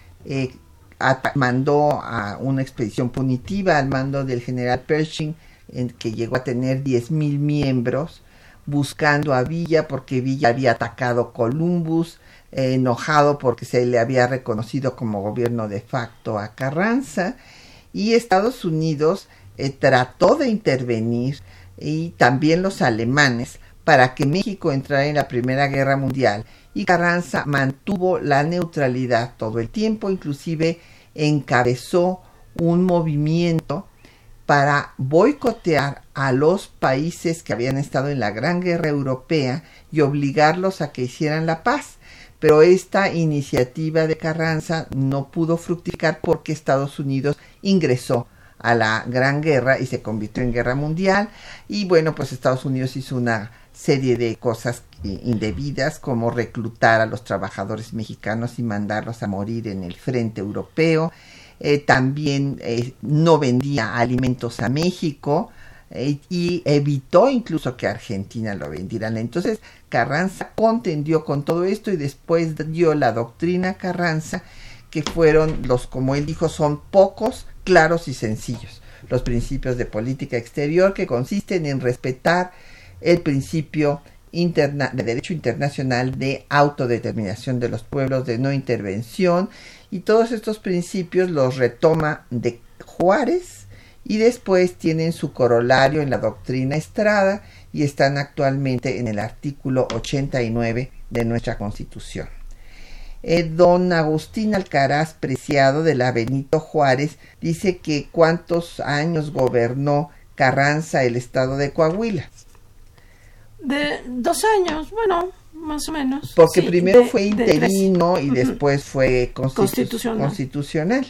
mandó a una expedición punitiva al mando del general Pershing, en que llegó a tener 10.000 miembros, buscando a Villa porque Villa había atacado Columbus, eh, enojado porque se le había reconocido como gobierno de facto a Carranza, y Estados Unidos eh, trató de intervenir, y también los alemanes, para que México entrara en la Primera Guerra Mundial. Y Carranza mantuvo la neutralidad todo el tiempo, inclusive encabezó un movimiento para boicotear a los países que habían estado en la Gran Guerra Europea y obligarlos a que hicieran la paz. Pero esta iniciativa de Carranza no pudo fructificar porque Estados Unidos ingresó a la Gran Guerra y se convirtió en guerra mundial. Y bueno, pues Estados Unidos hizo una serie de cosas indebidas como reclutar a los trabajadores mexicanos y mandarlos a morir en el frente europeo. Eh, también eh, no vendía alimentos a México eh, y evitó incluso que Argentina lo vendieran. Entonces Carranza contendió con todo esto y después dio la doctrina Carranza que fueron los, como él dijo, son pocos, claros y sencillos. Los principios de política exterior que consisten en respetar el principio de derecho internacional de autodeterminación de los pueblos, de no intervención, y todos estos principios los retoma de Juárez y después tienen su corolario en la doctrina Estrada y están actualmente en el artículo 89 de nuestra Constitución. Eh, don Agustín Alcaraz Preciado de la Benito Juárez dice que cuántos años gobernó Carranza el estado de Coahuila. De dos años, bueno, más o menos. Porque primero fue interino y después fue constitucional.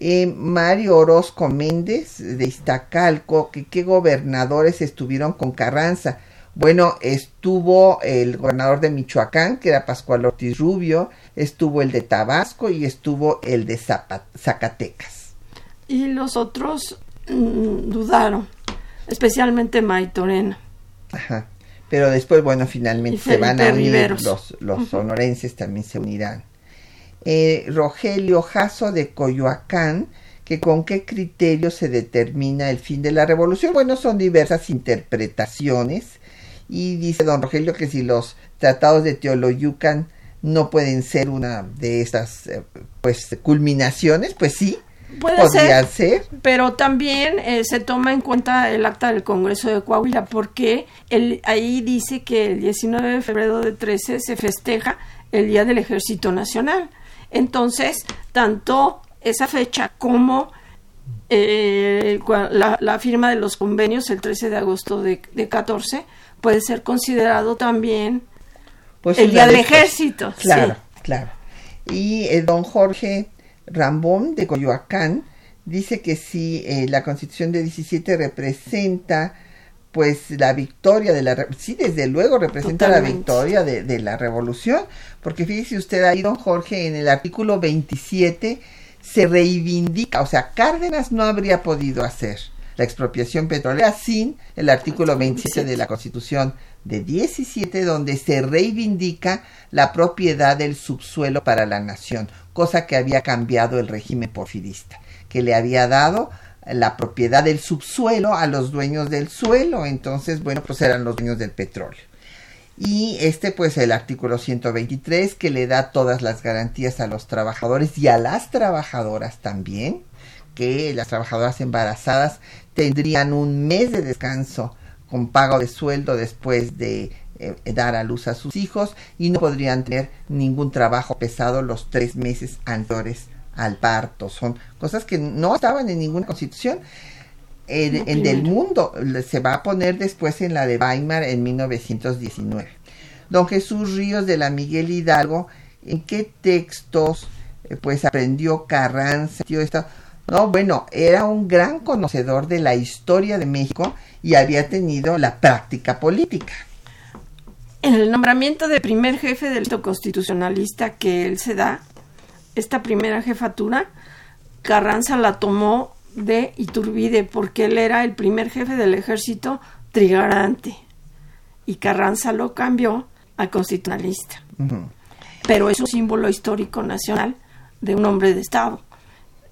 Eh, Mario Orozco Méndez de Iztacalco, que qué gobernadores estuvieron con Carranza. Bueno, estuvo el gobernador de Michoacán, que era Pascual Ortiz Rubio, estuvo el de Tabasco y estuvo el de Zacatecas. Y los otros mm, dudaron, especialmente Maitorena. Ajá pero después, bueno, finalmente se van a unir, los, los sonorenses también se unirán. Eh, Rogelio Jasso de Coyoacán, que con qué criterio se determina el fin de la revolución. Bueno, son diversas interpretaciones y dice don Rogelio que si los tratados de Teoloyucan no pueden ser una de estas eh, pues culminaciones, pues sí, Puede ser, pero también eh, se toma en cuenta el acta del Congreso de Coahuila, porque el, ahí dice que el 19 de febrero de 13 se festeja el Día del Ejército Nacional. Entonces, tanto esa fecha como eh, la, firma de los convenios el 13 de agosto de, de 14 puede ser considerado también pues el Día del Ejército. Claro, claro. Y eh, don Jorge Rambón de Coyoacán dice que si eh, la constitución de 17 representa pues la victoria de la sí desde luego representa la victoria de, de, la revolución porque fíjese usted ahí don Jorge en el artículo 27 se reivindica o sea Cárdenas no habría podido hacer la expropiación petrolera sin el artículo 27 de la constitución de 17 donde se reivindica la propiedad del subsuelo para la nación cosa que había cambiado el régimen porfirista que le había dado la propiedad del subsuelo a los dueños del suelo, entonces, bueno, pues eran los dueños del petróleo. Y este, pues el artículo 123 que le da todas las garantías a los trabajadores y a las trabajadoras también, que las trabajadoras embarazadas tendrían un mes de descanso con pago de sueldo después de eh, dar a luz a sus hijos y no podrían tener ningún trabajo pesado los tres meses anteriores al parto, son cosas que no estaban en ninguna constitución. En, en del mundo se va a poner después en la de Weimar en 1919. Don Jesús Ríos de la Miguel Hidalgo, ¿en qué textos eh, pues aprendió Carranza? Esto? No, bueno, era un gran conocedor de la historia de México y había tenido la práctica política. En el nombramiento de primer jefe del constitucionalista que él se da, esta primera jefatura, Carranza la tomó de Iturbide porque él era el primer jefe del ejército trigarante y Carranza lo cambió a constitucionalista. Pero es un símbolo histórico nacional de un hombre de Estado.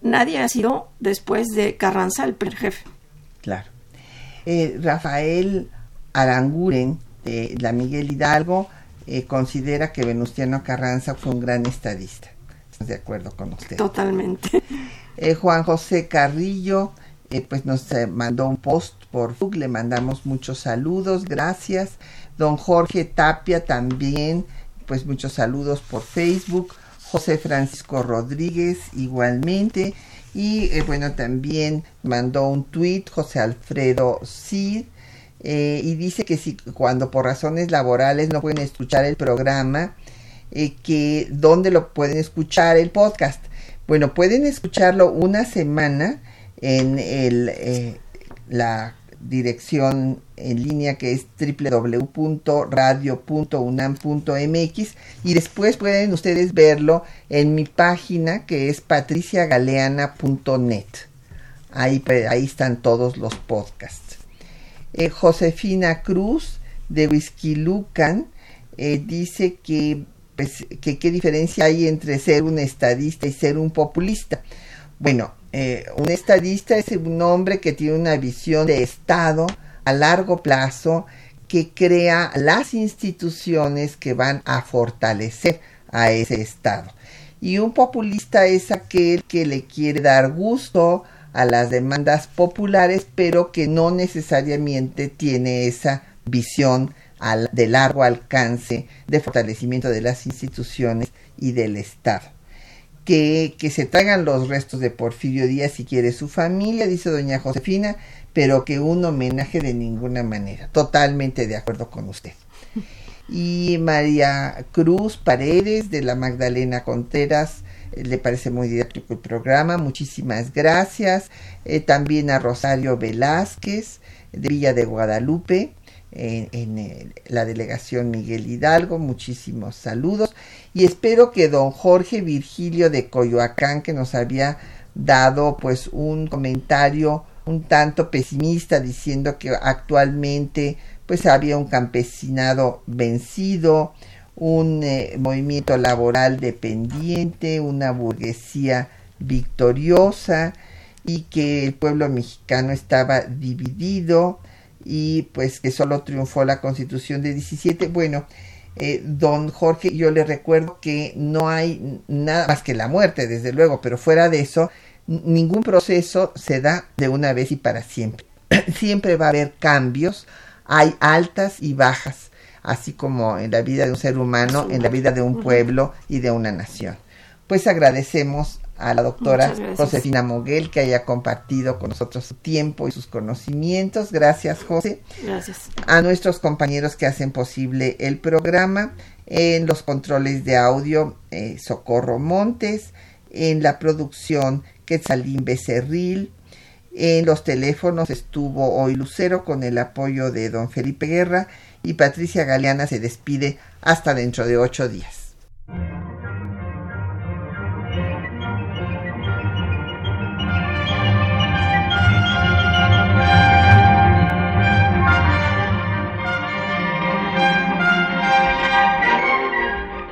Nadie ha sido después de Carranza el primer jefe. Claro. Eh, Rafael Aranguren de la Miguel Hidalgo eh, considera que Venustiano Carranza fue un gran estadista de acuerdo con usted. Totalmente. Eh, Juan José Carrillo, eh, pues nos eh, mandó un post por Facebook, le mandamos muchos saludos, gracias. Don Jorge Tapia también, pues muchos saludos por Facebook. José Francisco Rodríguez igualmente. Y bueno, también mandó un tweet José Alfredo Cid. y dice que si cuando por razones laborales no pueden escuchar el programa, eh, que dónde lo pueden escuchar el podcast. Bueno, pueden escucharlo una semana en el, eh, la dirección en línea que es www.radio.unam.mx y después pueden ustedes verlo en mi página que es patriciagaleana.net. Ahí, ahí están todos los podcasts. Eh, Josefina Cruz de Whisky Lucan dice que pues, qué diferencia hay entre ser un estadista y ser un populista. Bueno, eh, un estadista es un hombre que tiene una visión de Estado a largo plazo que crea las instituciones que van a fortalecer a ese Estado. Y un populista es aquel que le quiere dar gusto a las demandas populares, pero que no necesariamente tiene esa visión de largo alcance de fortalecimiento de las instituciones y del Estado. Que, que, se traigan los restos de Porfirio Díaz si quiere su familia, dice doña Josefina, pero que un homenaje de ninguna manera. Totalmente de acuerdo con usted. Y María Cruz Paredes de la Magdalena Contreras, eh, le parece muy didáctico el programa, muchísimas gracias. Eh, también a Rosario Velázquez de Villa de Guadalupe, en, la delegación Miguel Hidalgo. Muchísimos saludos y espero que don Jorge Virgilio de Coyoacán, que nos había dado pues un comentario un tanto pesimista diciendo que actualmente pues había un campesinado vencido, un eh, movimiento laboral dependiente, una burguesía victoriosa y que el pueblo mexicano estaba dividido y pues que solo triunfó la constitución de 17. Bueno, eh, don Jorge, yo le recuerdo que no hay nada más que la muerte, desde luego, pero fuera de eso, ningún proceso se da de una vez y para siempre. siempre va a haber cambios, hay altas y bajas, así como en la vida de un ser humano, en la vida de un pueblo y de una nación. Pues agradecemos a la doctora Josefina Moguel que haya compartido con nosotros su tiempo y sus conocimientos. Gracias, José. Gracias. A nuestros compañeros que hacen posible el programa, en los controles de audio, eh, Socorro Montes, en la producción Quetzalín Becerril, en los teléfonos estuvo hoy Lucero con el apoyo de don Felipe Guerra y Patricia Galeana se despide hasta dentro de ocho días.